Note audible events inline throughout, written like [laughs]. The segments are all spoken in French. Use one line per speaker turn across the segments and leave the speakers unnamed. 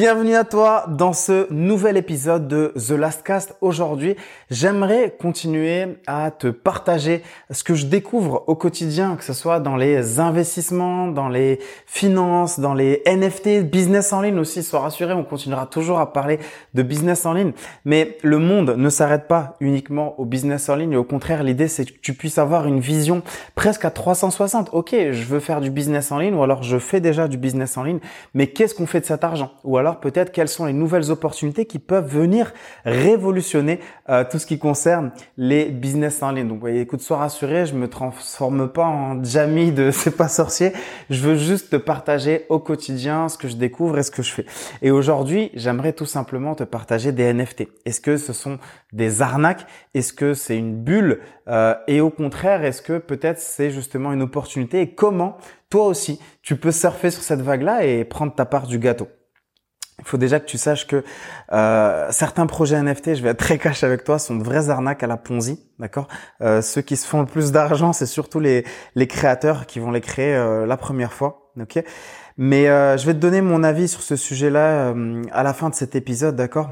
Bienvenue à toi dans ce nouvel épisode de The Last Cast. Aujourd'hui, j'aimerais continuer à te partager ce que je découvre au quotidien, que ce soit dans les investissements, dans les finances, dans les NFT, business en ligne aussi. Sois rassuré, on continuera toujours à parler de business en ligne. Mais le monde ne s'arrête pas uniquement au business en ligne. Au contraire, l'idée, c'est que tu puisses avoir une vision presque à 360. Ok, je veux faire du business en ligne ou alors je fais déjà du business en ligne, mais qu'est-ce qu'on fait de cet argent? Alors peut-être quelles sont les nouvelles opportunités qui peuvent venir révolutionner euh, tout ce qui concerne les business en ligne? Donc, écoute, sois rassuré, je me transforme pas en Jamie de [laughs] C'est pas sorcier. Je veux juste te partager au quotidien ce que je découvre et ce que je fais. Et aujourd'hui, j'aimerais tout simplement te partager des NFT. Est-ce que ce sont des arnaques? Est-ce que c'est une bulle? Euh, Et au contraire, est-ce que peut-être c'est justement une opportunité? Et comment toi aussi, tu peux surfer sur cette vague-là et prendre ta part du gâteau? Il faut déjà que tu saches que euh, certains projets NFT, je vais être très cash avec toi, sont de vraies arnaques à la Ponzi, d'accord? Euh, Ceux qui se font le plus d'argent, c'est surtout les, les créateurs qui vont les créer euh, la première fois, ok? Mais je vais te donner mon avis sur ce sujet-là à la fin de cet épisode, d'accord?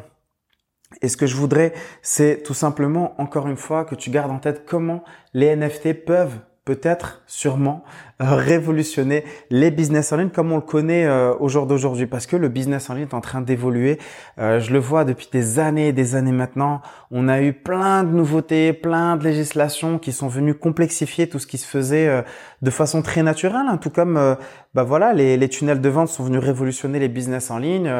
Et ce que je voudrais, c'est tout simplement, encore une fois, que tu gardes en tête comment les NFT peuvent peut-être, sûrement, euh, révolutionner les business en ligne comme on le connaît euh, au jour d'aujourd'hui parce que le business en ligne est en train d'évoluer. Euh, je le vois depuis des années et des années maintenant. On a eu plein de nouveautés, plein de législations qui sont venues complexifier tout ce qui se faisait de façon très naturelle, hein, tout comme bah voilà, les, les, tunnels de vente sont venus révolutionner les business en ligne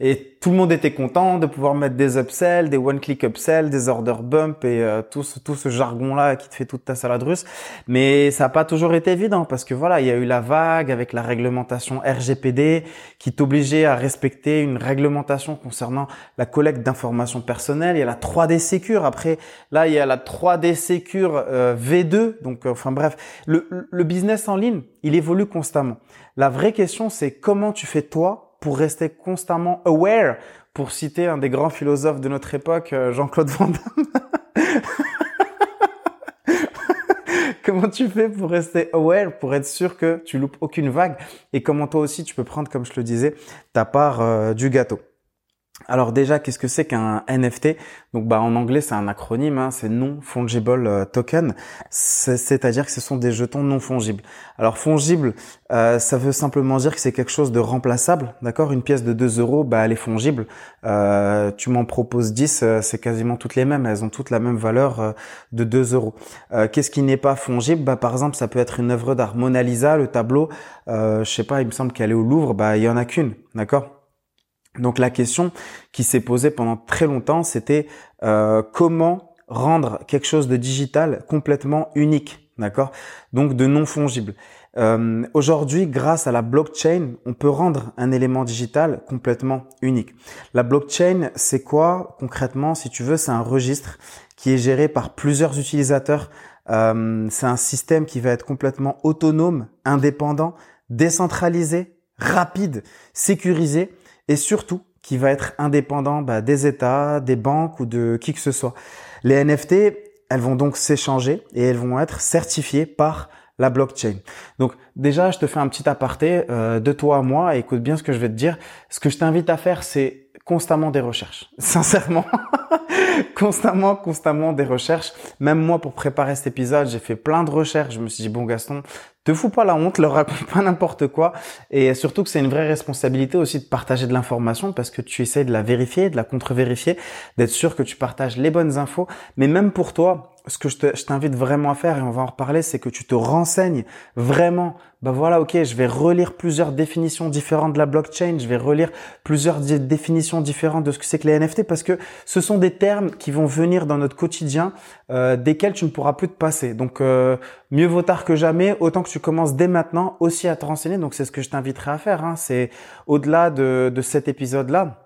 et tout le monde était content de pouvoir mettre des upsells, des one-click upsells, des order bump et tout ce, tout ce jargon-là qui te fait toute ta salade russe. Mais ça n'a pas toujours été évident parce que voilà, il y a eu la vague avec la réglementation RGPD qui t'obligeait à respecter une réglementation concernant la collecte d'informations personnelles. Il y a la 3D Secure. Après, là, il y a la 3D Secure euh, V2. Donc, euh, enfin bref, le, le business en ligne, il évolue constamment. La vraie question, c'est comment tu fais toi pour rester constamment aware, pour citer un des grands philosophes de notre époque, euh, Jean-Claude Van Damme. [laughs] comment tu fais pour rester aware, pour être sûr que tu loupes aucune vague? Et comment toi aussi tu peux prendre, comme je le disais, ta part euh, du gâteau? Alors déjà, qu'est-ce que c'est qu'un NFT Donc bah en anglais c'est un acronyme, hein, c'est non fungible euh, token, c'est-à-dire que ce sont des jetons non fongibles. Alors fongible, euh, ça veut simplement dire que c'est quelque chose de remplaçable, d'accord? Une pièce de 2 euros, bah elle est fongible. Euh, tu m'en proposes 10, c'est quasiment toutes les mêmes, elles ont toutes la même valeur de 2 euros. qu'est-ce qui n'est pas fongible Bah par exemple, ça peut être une œuvre d'art. Mona Lisa, le tableau, je sais pas, il me semble qu'elle est au Louvre, bah il y en a qu'une, d'accord? Donc la question qui s'est posée pendant très longtemps, c'était euh, comment rendre quelque chose de digital complètement unique, d'accord? Donc de non fongible. Euh, Aujourd'hui, grâce à la blockchain, on peut rendre un élément digital complètement unique. La blockchain, c'est quoi? Concrètement Si tu veux, c'est un registre qui est géré par plusieurs utilisateurs. Euh, c'est un système qui va être complètement autonome, indépendant, décentralisé, rapide, sécurisé et surtout qui va être indépendant bah, des États, des banques ou de qui que ce soit. Les NFT, elles vont donc s'échanger et elles vont être certifiées par la blockchain. Donc déjà, je te fais un petit aparté euh, de toi à moi. écoute bien ce que je vais te dire. Ce que je t'invite à faire, c'est constamment des recherches. [laughs] Sincèrement, [laughs] constamment, constamment des recherches. Même moi, pour préparer cet épisode, j'ai fait plein de recherches. Je me suis dit, bon Gaston, te fous pas la honte, leur raconte pas n'importe quoi. Et surtout que c'est une vraie responsabilité aussi de partager de l'information parce que tu essayes de la vérifier, de la contre-vérifier, d'être sûr que tu partages les bonnes infos. Mais même pour toi, ce que je t'invite vraiment à faire, et on va en reparler, c'est que tu te renseignes vraiment. Bah voilà, ok, je vais relire plusieurs définitions différentes de la blockchain, je vais relire plusieurs définitions différentes de ce que c'est que les NFT, parce que ce sont des termes qui vont venir dans notre quotidien, euh, desquels tu ne pourras plus te passer. Donc euh, mieux vaut tard que jamais, autant que tu commences dès maintenant aussi à te renseigner. Donc c'est ce que je t'inviterai à faire. Hein. C'est au-delà de, de cet épisode-là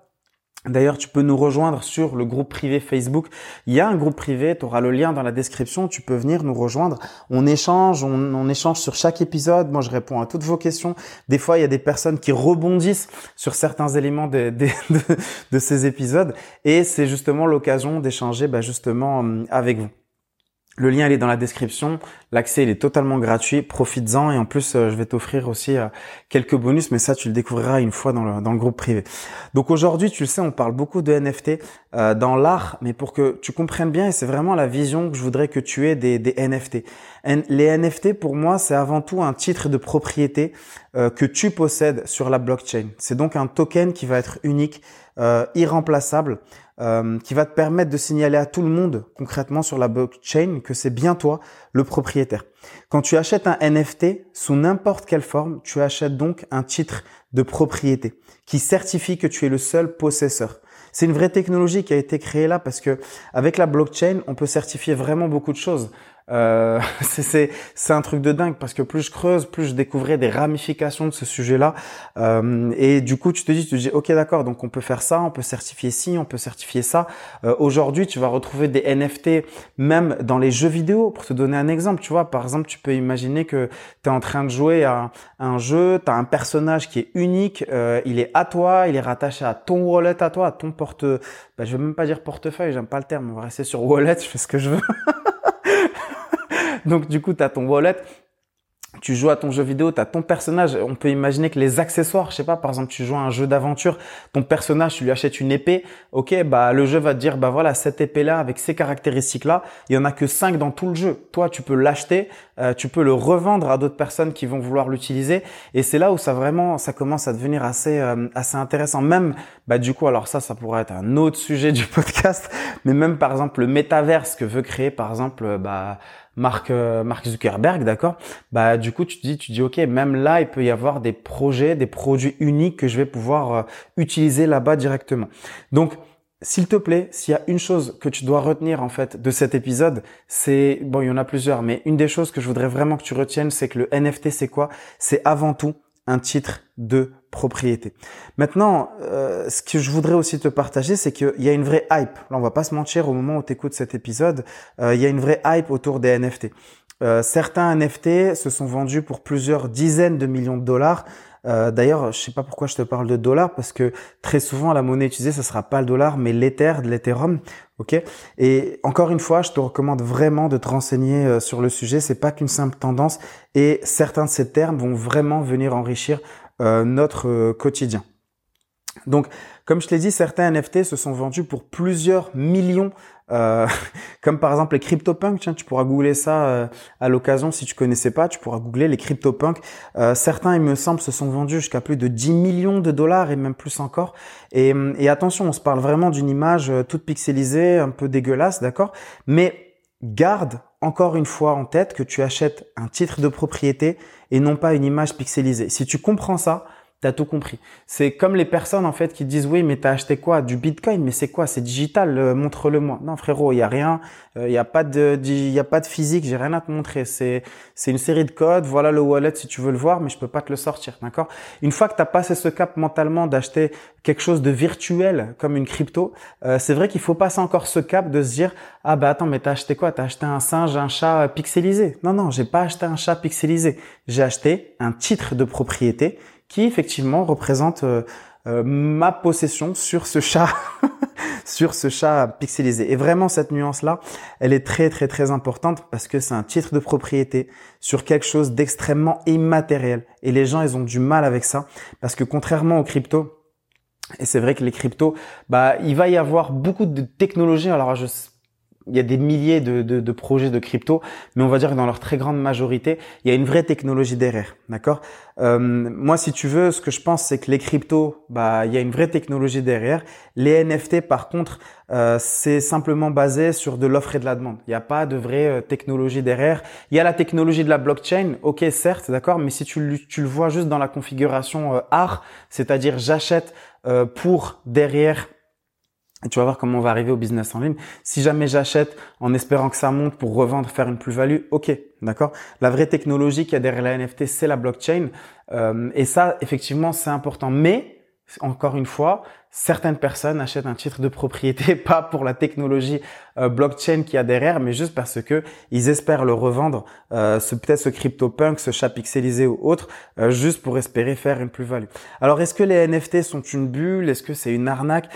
D'ailleurs, tu peux nous rejoindre sur le groupe privé Facebook. Il y a un groupe privé, tu auras le lien dans la description, tu peux venir nous rejoindre. On échange, on, échange sur chaque épisode. Moi, je réponds à toutes vos questions. Des fois, il y a des personnes qui rebondissent sur certains éléments [laughs] de, ces épisodes. Et c'est justement l'occasion d'échanger bah, justement euh, avec vous. Le lien, il est dans la description. L'accès, il est totalement gratuit. Profites-en et en plus, euh, je vais t'offrir aussi euh, quelques bonus, mais ça, tu le découvriras une fois dans le, groupe privé. Donc aujourd'hui, tu le sais, on parle beaucoup de NFT euh, dans l'art, mais pour que tu comprennes bien, et c'est vraiment la vision que je voudrais que tu aies des, des NFT. les NFT, pour moi, c'est avant tout un titre de propriété que tu possèdes sur la blockchain. C'est donc un token qui va être unique, irremplaçable. Euh, qui va te permettre de signaler à tout le monde concrètement sur la blockchain que c'est bien toi le propriétaire. Quand tu achètes un NFT sous n'importe quelle forme, tu achètes donc un titre de propriété qui certifie que tu es le seul possesseur. C'est une vraie technologie qui a été créée là parce que avec la blockchain, on peut certifier vraiment beaucoup de choses. Euh, [laughs] c'est un truc de dingue parce que plus je creuse, plus je découvrais des ramifications de ce sujet-là. Euh, et du coup, tu te dis, tu te dis, ok, d'accord, donc on peut faire ça, on peut certifier ci, on peut certifier ça. Euh, Aujourd'hui, tu vas retrouver des NFT même dans les jeux vidéo. Pour te donner un exemple, tu vois, par exemple, tu peux imaginer que tu es en train de jouer à un jeu, tu as un personnage qui est unique, euh, il est à toi, il est rattaché à ton wallet à toi, à ton porte, bah, je veux même pas dire portefeuille, j'aime pas le terme, on va rester sur wallet, [laughs] je fais ce que je veux. Donc du coup, tu as ton wallet, tu joues à ton jeu vidéo, tu as ton personnage. On peut imaginer que les accessoires, je sais pas, par exemple, tu joues à un jeu d'aventure, ton personnage, tu lui achètes une épée. Ok, bah le jeu va te dire, bah voilà, cette épée-là avec ces caractéristiques-là, il y en a que 5 dans tout le jeu. Toi, tu peux l'acheter, euh, tu peux le revendre à d'autres personnes qui vont vouloir l'utiliser. Et c'est là où ça vraiment, ça commence à devenir assez, euh, assez intéressant. Même, bah du coup, alors ça, ça pourrait être un autre sujet du [laughs] podcast, mais même par exemple le métaverse que veut créer, par exemple, bah Mark, euh, Mark Zuckerberg, d'accord? Bah du coup tu te dis, tu dis ok, même là il peut y avoir des projets, des produits uniques que je vais pouvoir euh, utiliser là-bas directement. Donc s'il te plaît, s'il y a une chose que tu dois retenir en fait de cet épisode, c'est bon, il y en a plusieurs, mais une des choses que je voudrais vraiment que tu retiennes, c'est que le NFT c'est quoi? C'est avant tout un titre de propriété. Maintenant, euh, ce que je voudrais aussi te partager, c'est qu'il y a une vraie hype. Là, on va pas se mentir, au moment où tu écoutes cet épisode, euh, il y a une vraie hype autour des NFT. Euh, certains NFT se sont vendus pour plusieurs dizaines de millions de dollars. D'ailleurs, je sais pas pourquoi je te parle de dollars parce que très souvent la monnaie utilisée, ce sera pas le dollar, mais l'Ether, l'Ethereum, ok. Et encore une fois, je te recommande vraiment de te renseigner sur le sujet. C'est pas qu'une simple tendance et certains de ces termes vont vraiment venir enrichir euh, notre euh, quotidien. Donc, comme je t'ai dit, certains NFT se sont vendus pour plusieurs millions, euh, [laughs] comme par exemple les CryptoPunks. Tiens, tu pourras googler ça euh, à l'occasion si tu connaissais pas. Tu pourras googler les CryptoPunks. Euh, certains, il me semble, se sont vendus jusqu'à plus de 10 millions de dollars et même plus encore. Et, et attention, on se parle vraiment d'une image toute pixelisée, un peu dégueulasse, d'accord? Mais garde encore une fois en tête que tu achètes un titre de propriété et non pas une image pixelisée. Si tu comprends ça, T'as tout compris. C'est comme les personnes en fait qui disent oui mais t'as acheté quoi? Du Bitcoin. Mais c'est quoi? C'est digital euh, montre-le-moi. Non frérot il y a rien il euh, y a pas de il y a pas de physique j'ai rien à te montrer. C'est c'est une série de codes. Voilà le wallet si tu veux le voir mais je peux pas te le sortir d'accord? Une fois que t'as passé ce cap mentalement d'acheter quelque chose de virtuel comme une crypto euh, c'est vrai qu'il faut passer encore ce cap de se dire ah bah attends mais t'as acheté quoi? T'as acheté un singe un chat pixelisé. Non non j'ai pas acheté un chat pixelisé. J'ai acheté un titre de propriété qui effectivement représente euh, euh, ma possession sur ce chat, [laughs] sur ce chat pixelisé. Et vraiment cette nuance-là, elle est très très très importante parce que c'est un titre de propriété sur quelque chose d'extrêmement immatériel. Et les gens, ils ont du mal avec ça parce que contrairement aux cryptos, et c'est vrai que les cryptos, bah, il va y avoir beaucoup de technologies. Alors, je il y a des milliers de, de, de, projets de crypto, mais on va dire que dans leur très grande majorité, il y a une vraie technologie derrière, d'accord? Euh, Moi, si tu veux, ce que je pense, c'est que les cryptos, bah, il y a une vraie technologie derrière. Les NFT, par contre, euh, c'est simplement basé sur de l'offre et de la demande. Il n'y a pas de vraie euh, technologie derrière. Il y a la technologie de la blockchain, ok, certes, d'accord, mais si tu, tu, le vois juste dans la configuration euh, art, c'est-à-dire j'achète euh, pour derrière et tu vas voir comment on va arriver au business en ligne. Si jamais j'achète en espérant que ça monte pour revendre, faire une plus-value, ok, d'accord. La vraie technologie qui a derrière la NFT, c'est la blockchain. Euh, et ça, effectivement, c'est important. Mais encore une fois, certaines personnes achètent un titre de propriété [laughs] pas pour la technologie euh, blockchain qu'il y a derrière, mais juste parce que ils espèrent le revendre, euh, ce peut-être ce CryptoPunk, ce chat pixelisé ou autre, euh, juste pour espérer faire une plus-value. Alors est-ce que les NFT sont une bulle? Est-ce que c'est une arnaque?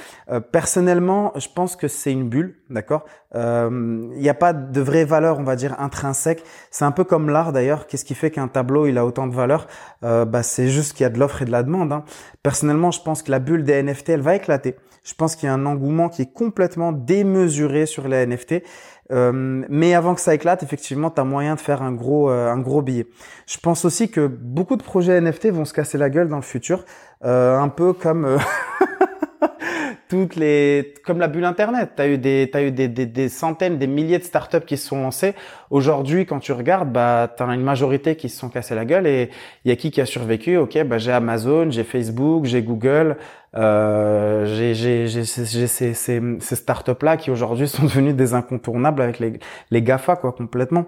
Personnellement, je pense que c'est une bulle, d'accord? Il n'y a pas de vraie valeur, on va dire intrinsèque. C'est un peu comme l'art d'ailleurs. Qu'est-ce qui fait qu'un tableau il a autant de valeur Bah c'est juste qu'il y a de l'offre et de la demande. Hein. Personnellement, je pense que la bulle des NFT, elle va éclater. Je pense qu'il y a un engouement qui est complètement démesuré sur les NFT. Euh, mais avant que ça éclate, effectivement, tu as moyen de faire un gros, euh, un gros billet. Je pense aussi que beaucoup de projets NFT vont se casser la gueule dans le futur, euh, un peu comme [laughs] toutes les, comme la bulle Internet. T'as eu des, t'as eu des, des, des, centaines, des milliers de startups qui se sont lancées. Aujourd'hui, quand tu regardes, bah, t'as une majorité qui se sont cassés la gueule et il y a qui qui a survécu? Ok, bah, j'ai Amazon, j'ai Facebook, j'ai Google, euh, j'ai, j'ai, ces, ces, ces startups-là qui aujourd'hui sont devenus des incontournables avec les, les GAFA, quoi, complètement.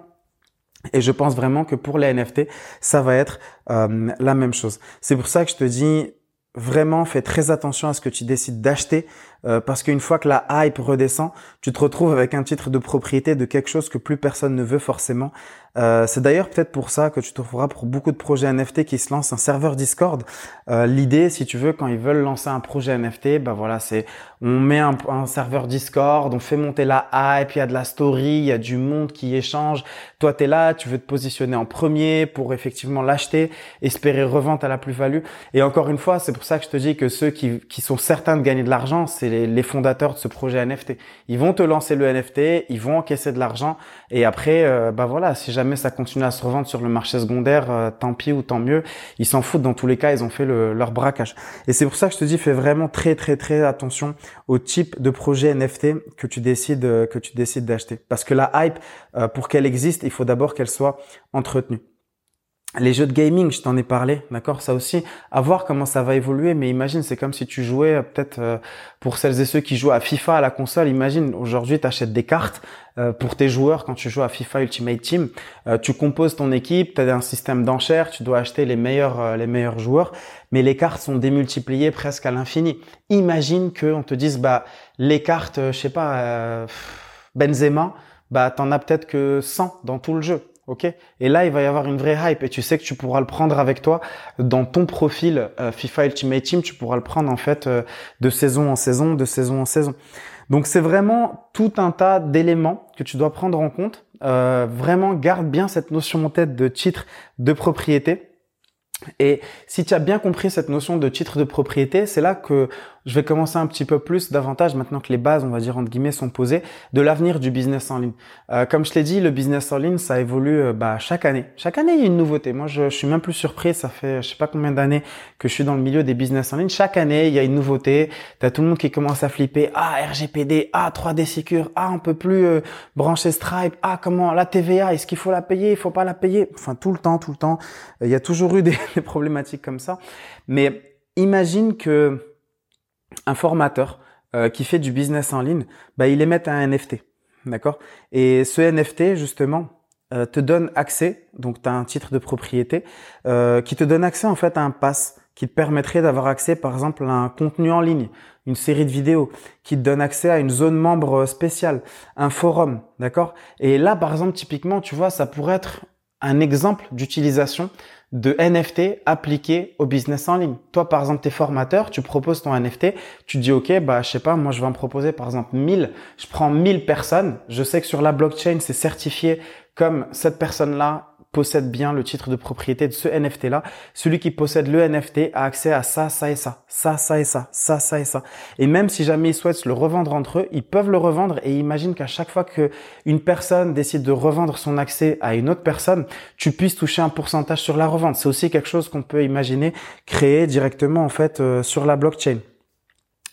Et je pense vraiment que pour les NFT, ça va être euh, la même chose. C'est pour ça que je te dis, vraiment fais très attention à ce que tu décides d'acheter euh, parce qu'une fois que la hype redescend, tu te retrouves avec un titre de propriété de quelque chose que plus personne ne veut forcément. Euh, c'est d'ailleurs peut-être pour ça que tu trouveras pour beaucoup de projets NFT qui se lancent un serveur Discord. Euh, l'idée, si tu veux, quand ils veulent lancer un projet NFT, bah voilà, c'est on met un, un, serveur Discord, on fait monter la hype, il y a de la story, il y a du monde qui échange. Toi, tu es là, tu veux te positionner en premier pour effectivement l'acheter, espérer revente à la plus-value. Et encore une fois, c'est pour ça que je te dis que ceux qui, qui sont certains de gagner de l'argent, c'est les, fondateurs de ce projet NFT. Ils vont te lancer le NFT, ils vont encaisser de l'argent et après, euh, bah voilà, si jamais ça continue à se revendre sur le marché secondaire, euh, tant pis ou tant mieux. Ils s'en foutent. Dans tous les cas, ils ont fait leur braquage. Et c'est pour ça que je te dis, fais vraiment très très très attention au type de projet NFT que tu décides euh, que tu décides d'acheter, parce que la hype, pour qu'elle existe, il faut d'abord qu'elle soit entretenue. Les jeux de gaming, je t'en ai parlé, d'accord Ça aussi, à voir comment ça va évoluer, mais imagine, c'est comme si tu jouais, euh, peut-être euh, pour celles et ceux qui jouent à FIFA à la console, imagine, aujourd'hui, tu achètes des cartes euh, pour tes joueurs quand tu joues à FIFA Ultimate Team. tu composes ton équipe, tu as un système d'enchères, tu dois acheter les meilleurs, les meilleurs joueurs, mais les cartes sont démultipliées presque à l'infini. Imagine qu'on te dise, bah, les cartes, je sais pas, Benzema, bah, t'en as peut-être que 100 dans tout le jeu ok? Et là, il va y avoir une vraie hype et tu sais que tu pourras le prendre avec toi dans ton profil euh, FIFA Ultimate Team. Tu pourras le prendre en fait euh, de saison en saison, de saison en saison. Donc c'est vraiment tout un tas d'éléments que tu dois prendre en compte. Euh, vraiment, garde bien cette notion en tête de titre de propriété. Et si tu as bien compris cette notion de titre de propriété, c'est là que je vais commencer un petit peu plus davantage maintenant que les bases, on va dire entre guillemets, sont posées, de l'avenir du business en ligne. Euh, comme je l'ai dit, le business en ligne, ça évolue euh, bah, chaque année. Chaque année, il y a une nouveauté. Moi, je, je suis même plus surpris. Ça fait je sais pas combien d'années que je suis dans le milieu des business en ligne. Chaque année, il y a une nouveauté. T'as tout le monde qui commence à flipper. Ah, RGPD. Ah, 3D Secure. Ah, on peut plus euh, brancher Stripe. Ah, comment la TVA Est-ce qu'il faut la payer Il faut pas la payer? Enfin, tout le temps, tout le temps. Il y a toujours eu des, [laughs] des problématiques comme ça. Mais imagine que un formateur euh, qui fait du business en ligne, bah, il émet un NFT. D'accord? Et ce NFT, justement, euh, te donne accès, donc tu as un titre de propriété, euh, qui te donne accès en fait à un pass qui te permettrait d'avoir accès par exemple à un contenu en ligne, une série de vidéos, qui te donne accès à une zone membre spéciale, un forum, d'accord? Et là par exemple typiquement, tu vois, ça pourrait être un exemple d'utilisation de NFT appliqué au business en ligne. Toi, par exemple, t'es formateur, tu proposes ton NFT, tu dis, OK, bah, je sais pas, moi, je vais en proposer, par exemple, 1000. Je prends 1000 personnes. Je sais que sur la blockchain, c'est certifié comme cette personne-là possède bien le titre de propriété de ce NFT-là. Celui qui possède le NFT a accès à ça, ça et ça, ça, ça et ça, ça, ça et ça. Et même si jamais ils souhaitent le revendre entre eux, ils peuvent le revendre et imagine qu'à chaque fois que une personne décide de revendre son accès à une autre personne, tu puisses toucher un pourcentage sur la revente. C'est aussi quelque chose qu'on peut imaginer créer directement en fait euh, sur la blockchain.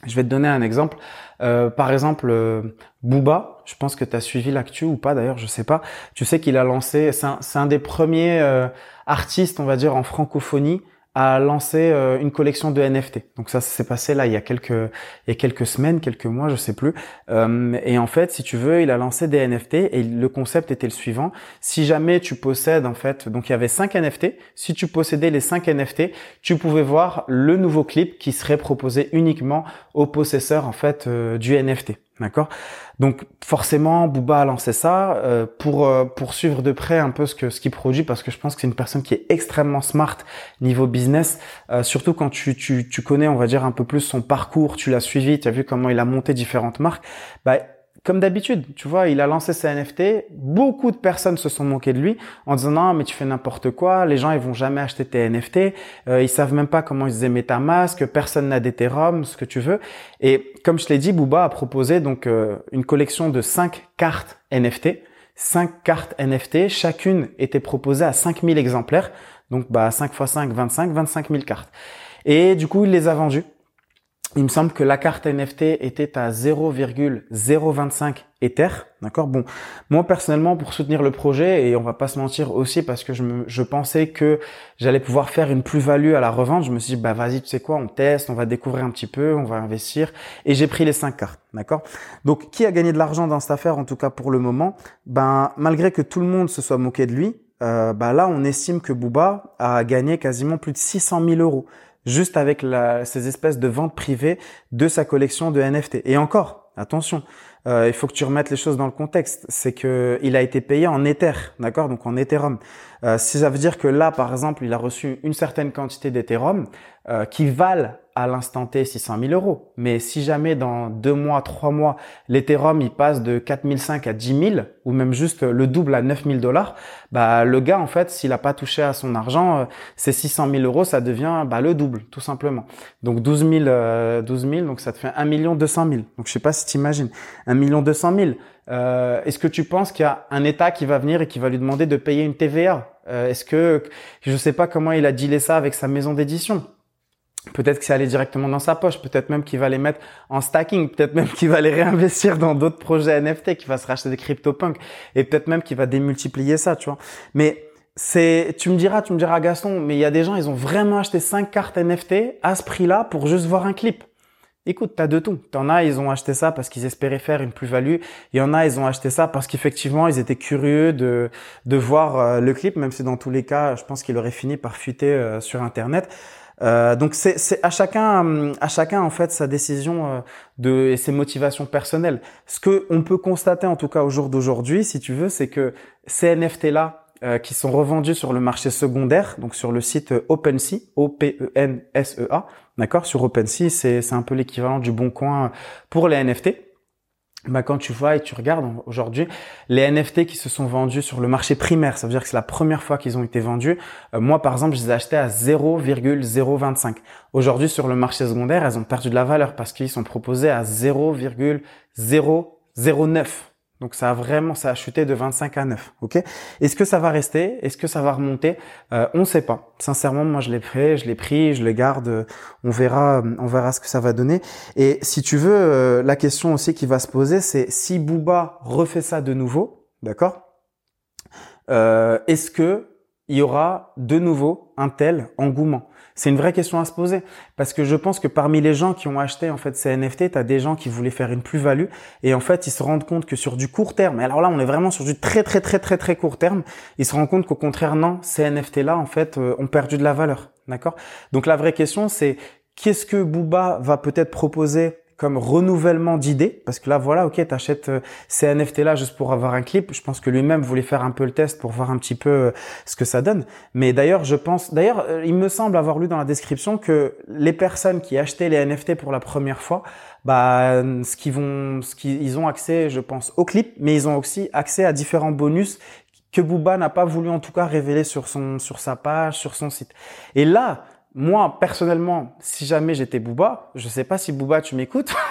Je vais te donner un exemple. Euh, par exemple, euh, Booba, je pense que tu as suivi l'actu ou pas d'ailleurs, je sais pas. Tu sais qu'il a lancé, c'est un, des premiers euh, artistes, on va dire, en francophonie a lancé euh, une collection de NFT. Donc ça, s'est passé là il y a quelques il y a quelques semaines, quelques mois, je sais plus. Euh, et en fait, si tu veux, il a lancé des NFT et le concept était le suivant si jamais tu possèdes en fait, donc il y avait 5 NFT. Si tu possédais les 5 NFT, tu pouvais voir le nouveau clip qui serait proposé uniquement aux possesseurs en fait euh, du NFT. D'accord? Donc forcément, Booba a lancé ça euh, pour euh, suivre de près un peu ce que ce qu'il produit parce que je pense que c'est une personne qui est extrêmement smart niveau business, euh, surtout quand tu, tu tu connais, on va dire un peu plus son parcours, tu l'as suivi, tu as vu comment il a monté différentes marques. Bah comme d'habitude, tu vois, il a lancé ses NFT, beaucoup de personnes se sont moquées de lui en disant non mais tu fais n'importe quoi, les gens ils vont jamais acheter tes NFT, euh, ils savent même pas comment ils ta masque, personne n'a d'Ethereum, ce que tu veux. Et comme je l'ai dit, Booba a proposé donc euh, une collection de 5 cartes NFT, 5 cartes NFT, chacune était proposée à 5000 exemplaires, donc bah 5 x 5, 25, 25 000 cartes. Et du coup, il les a vendues il me semble que la carte NFT était à 0,025 Ether, d'accord? Bon, moi personnellement pour soutenir le projet et on va pas se mentir aussi parce que je, me, je pensais que j'allais pouvoir faire une plus-value à la revente, je me suis dit bah vas-y, tu sais quoi, on teste, on va découvrir un petit peu, on va investir et j'ai pris les cinq cartes, d'accord? Donc qui a gagné de l'argent dans cette affaire en tout cas pour le moment? Ben malgré que tout le monde se soit moqué de lui, euh, bah là on estime que Booba a gagné quasiment plus de 600 000 euros juste avec la, ces espèces de ventes privées de sa collection de NFT. Et encore, attention, euh, il faut que tu remettes les choses dans le contexte. C'est que il a été payé en Ether, d'accord, donc en Ethereum. Euh, si ça veut dire que là, par exemple, il a reçu une certaine quantité d'Ethereum euh, qui valent à l'instant T 600 000 euros. Mais si jamais dans deux mois, trois mois, l'Ethereum il passe de 4005 à 10 000 ou même juste le double à 9 000 dollars, bah le gars en fait s'il a pas touché à son argent, euh, ces 600 000 euros ça devient bah, le double tout simplement. Donc 12 000, euh, 12 000 donc ça te fait 1 million 200 000. Donc je sais pas si tu imagines 1 million 200 000. Euh, Est-ce que tu penses qu'il y a un État qui va venir et qui va lui demander de payer une TVA euh, Est-ce que je sais pas comment il a dealé ça avec sa maison d'édition Peut-être que c'est allé directement dans sa poche, peut-être même qu'il va les mettre en stacking, peut-être même qu'il va les réinvestir dans d'autres projets NFT, qu'il va se racheter des CryptoPunk, et peut-être même qu'il va démultiplier ça, tu vois. Mais c'est, tu me diras, tu me diras Gaston, mais il y a des gens, ils ont vraiment acheté 5 cartes NFT à ce prix-là pour juste voir un clip. Écoute, t'as de tout. T'en as, ils ont acheté ça parce qu'ils espéraient faire une plus-value. Il y en a, ils ont acheté ça parce qu'effectivement, ils étaient curieux de, de voir euh, le clip, même si dans tous les cas, je pense qu'il aurait fini par fuiter euh, sur Internet. Euh, donc c'est à chacun à chacun en fait sa décision euh, de et ses motivations personnelles. Ce que on peut constater en tout cas au jour d'aujourd'hui, si tu veux, c'est que ces NFT là euh, qui sont revendus sur le marché secondaire, donc sur le site OpenSea, O P E N S E A, d'accord, sur OpenSea, c'est c'est un peu l'équivalent du Bon Coin pour les NFT bah, quand tu vois et tu regardes aujourd'hui les NFT qui se sont vendus sur le marché primaire, ça veut dire que c'est la première fois qu'ils ont été vendus. Euh, moi, par exemple, je les ai achetés à 0,025. Aujourd'hui, sur le marché secondaire, elles ont perdu de la valeur parce qu'ils sont proposés à 0,009. Donc ça a vraiment, ça a chuté de 25 à 9. Ok? Est-ce que ça va rester? Est-ce que ça va remonter? Euh, On ne sait pas. Sincèrement, moi je l'ai pris, je l'ai pris, je les garde. On verra, on verra ce que ça va donner. Et si tu veux, euh, la question aussi qui va se poser, c'est si Booba refait ça de nouveau, d'accord? Euh, Est-ce que il y aura de nouveau un tel engouement? C'est une vraie question à se poser. Parce que je pense que parmi les gens qui ont acheté en fait ces NFT, tu as des gens qui voulaient faire une plus-value. Et en fait, ils se rendent compte que sur du court terme, et alors là, on est vraiment sur du très très très très très court terme, ils se rendent compte qu'au contraire non, ces NFT là en fait euh, ont perdu de la valeur, d'accord? Donc la vraie question c'est qu'est-ce que Booba va peut-être proposer comme renouvellement d'idées. Parce que là voilà ok t'achètes euh, ces NFT là juste pour avoir un clip. Je pense que lui-même voulait faire un peu le test pour voir un petit peu euh, ce que ça donne. Mais d'ailleurs je pense d'ailleurs euh, il me semble avoir lu dans la description que les personnes qui achetaient les NFT pour la première fois bah ce qu'ils vont ce qu'ils ont accès je pense au clip mais ils ont aussi accès à différents bonus que Booba n'a pas voulu en tout cas révéler sur son sur sa page sur son site. Et là moi, personnellement, si jamais j'étais Booba, je sais pas si Booba, tu m'écoutes. [laughs]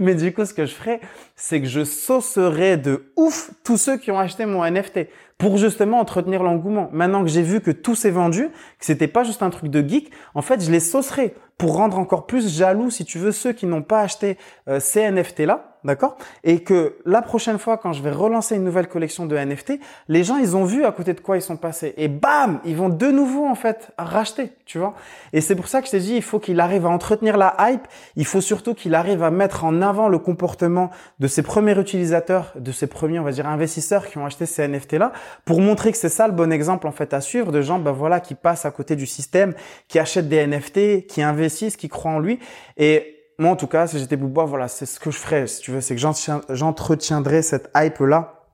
Mais du coup, ce que je ferais, c'est que je saucerais de ouf tous ceux qui ont acheté mon NFT pour justement entretenir l'engouement. Maintenant que j'ai vu que tout s'est vendu, que c'était pas juste un truc de geek, en fait, je les saucerais pour rendre encore plus jaloux, si tu veux, ceux qui n'ont pas acheté euh, ces NFT là d'accord? Et que la prochaine fois, quand je vais relancer une nouvelle collection de NFT, les gens, ils ont vu à côté de quoi ils sont passés. Et bam, ils vont de nouveau, en fait, racheter, tu vois? Et c'est pour ça que je t'ai dit, il faut qu'il arrive à entretenir la hype. Il faut surtout qu'il arrive à mettre en avant le comportement de ses premiers utilisateurs, de ses premiers, on va dire, investisseurs qui ont acheté ces NFT-là, pour montrer que c'est ça le bon exemple, en fait, à suivre de gens, ben voilà, qui passent à côté du système, qui achètent des NFT, qui investissent, qui croient en lui. Et moi, en tout cas, si j'étais Booba, voilà, c'est ce que je ferais, si tu veux, c'est que j'entretiendrais cette hype-là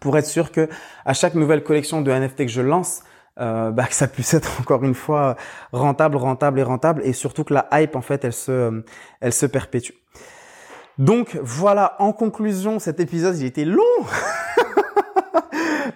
pour être sûr que à chaque nouvelle collection de NFT que je lance, euh, bah, que ça puisse être [laughs] encore une fois rentable, rentable et rentable, et surtout que la hype, en fait, elle se, elle se perpétue. Donc voilà, en conclusion, cet épisode, il était long [laughs]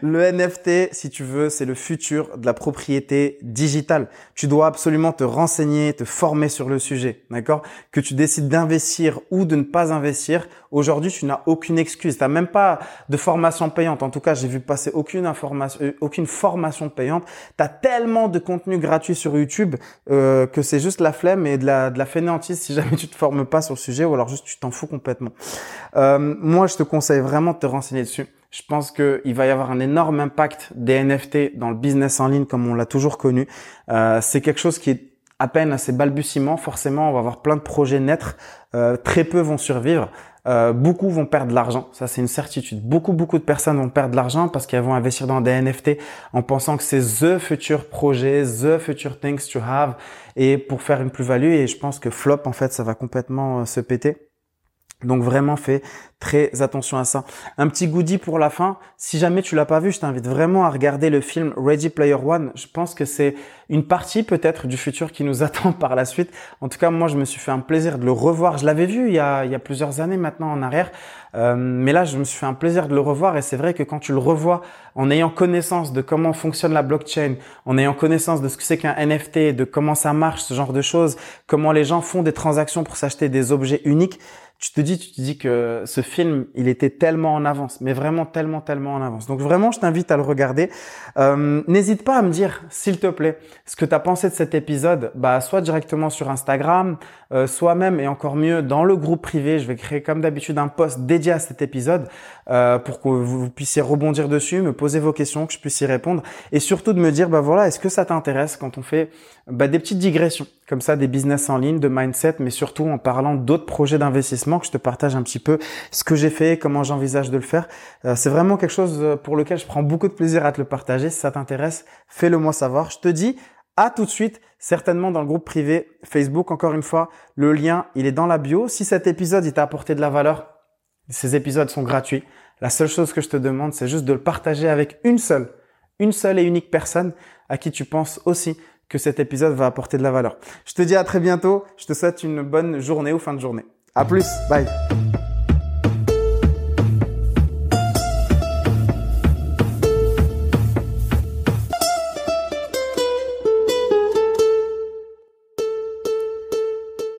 Le NFT, si tu veux, c'est le futur de la propriété digitale. Tu dois absolument te renseigner, te former sur le sujet, d'accord? Que tu décides d'investir ou de ne pas investir, aujourd'hui, tu n'as aucune excuse. Tu n'as même pas de formation payante. En tout cas, j'ai vu passer aucune information, euh, aucune formation payante. Tu as tellement de contenu gratuit sur YouTube euh, que c'est juste la flemme et de la, de la fainéantise si jamais tu te formes pas sur le sujet ou alors juste tu t'en fous complètement. Euh, moi, je te conseille vraiment de te renseigner dessus. Je pense qu'il va y avoir un énorme impact des NFT dans le business en ligne comme on l'a toujours connu. Euh, c'est quelque chose qui est à peine à ses balbutiements. Forcément, on va avoir plein de projets naître. Euh, très peu vont survivre. Euh, beaucoup vont perdre de l'argent, ça c'est une certitude. Beaucoup beaucoup de personnes vont perdre de l'argent parce qu'elles vont investir dans des NFT en pensant que c'est the future projet, the future things to have et pour faire une plus-value. Et je pense que flop en fait ça va complètement euh, se péter. Donc vraiment fais très attention à ça. Un petit goodie pour la fin. Si jamais tu l'as pas vu, je t'invite vraiment à regarder le film Ready Player One. Je pense que c'est une partie peut-être du futur qui nous [laughs] attend par la suite. En tout cas, moi, je me suis fait un plaisir de le revoir. Je l'avais vu il y, a, plusieurs années maintenant en arrière. Euh, mais là, je me suis fait un plaisir de le revoir et c'est vrai que quand tu le revois en ayant connaissance de comment fonctionne la blockchain, en ayant connaissance de ce que c'est qu'un NFT, de comment ça marche, ce genre de choses, comment les gens font des transactions pour s'acheter des objets uniques, tu te dis, tu te dis que ce film, il était tellement en avance, mais vraiment tellement, tellement en avance. Donc vraiment, je t'invite à le regarder. Euh, N'hésite pas à me dire, s'il te plaît, ce que tu as pensé de cet épisode, bah soit directement sur Instagram, euh, soit même et encore mieux dans le groupe privé. Je vais créer comme d'habitude un post dédié à cet épisode euh, pour que vous, puissiez rebondir dessus, me poser vos questions, que je puisse y répondre, et surtout de me dire, bah voilà, est-ce que ça t'intéresse quand on fait bah, des petites digressions comme ça, des business en ligne, de mindset, mais surtout en parlant d'autres projets d'investissement que je te partage un petit peu ce que j'ai fait, comment j'envisage de le faire. Euh, c'est vraiment quelque chose euh, pour lequel je prends beaucoup de plaisir à te le partager. Si ça t'intéresse, fais-le moi savoir. Je te dis à tout de suite, certainement dans le groupe privé Facebook. Encore une fois, le lien, il est dans la bio. Si cet épisode, il t'a apporté de la valeur, ces épisodes sont gratuits. La seule chose que je te demande, c'est juste de le partager avec une seule, une seule et unique personne à qui tu penses aussi que cet épisode va apporter de la valeur. Je te dis à très bientôt. Je te souhaite une bonne journée ou fin de journée. À plus. Bye.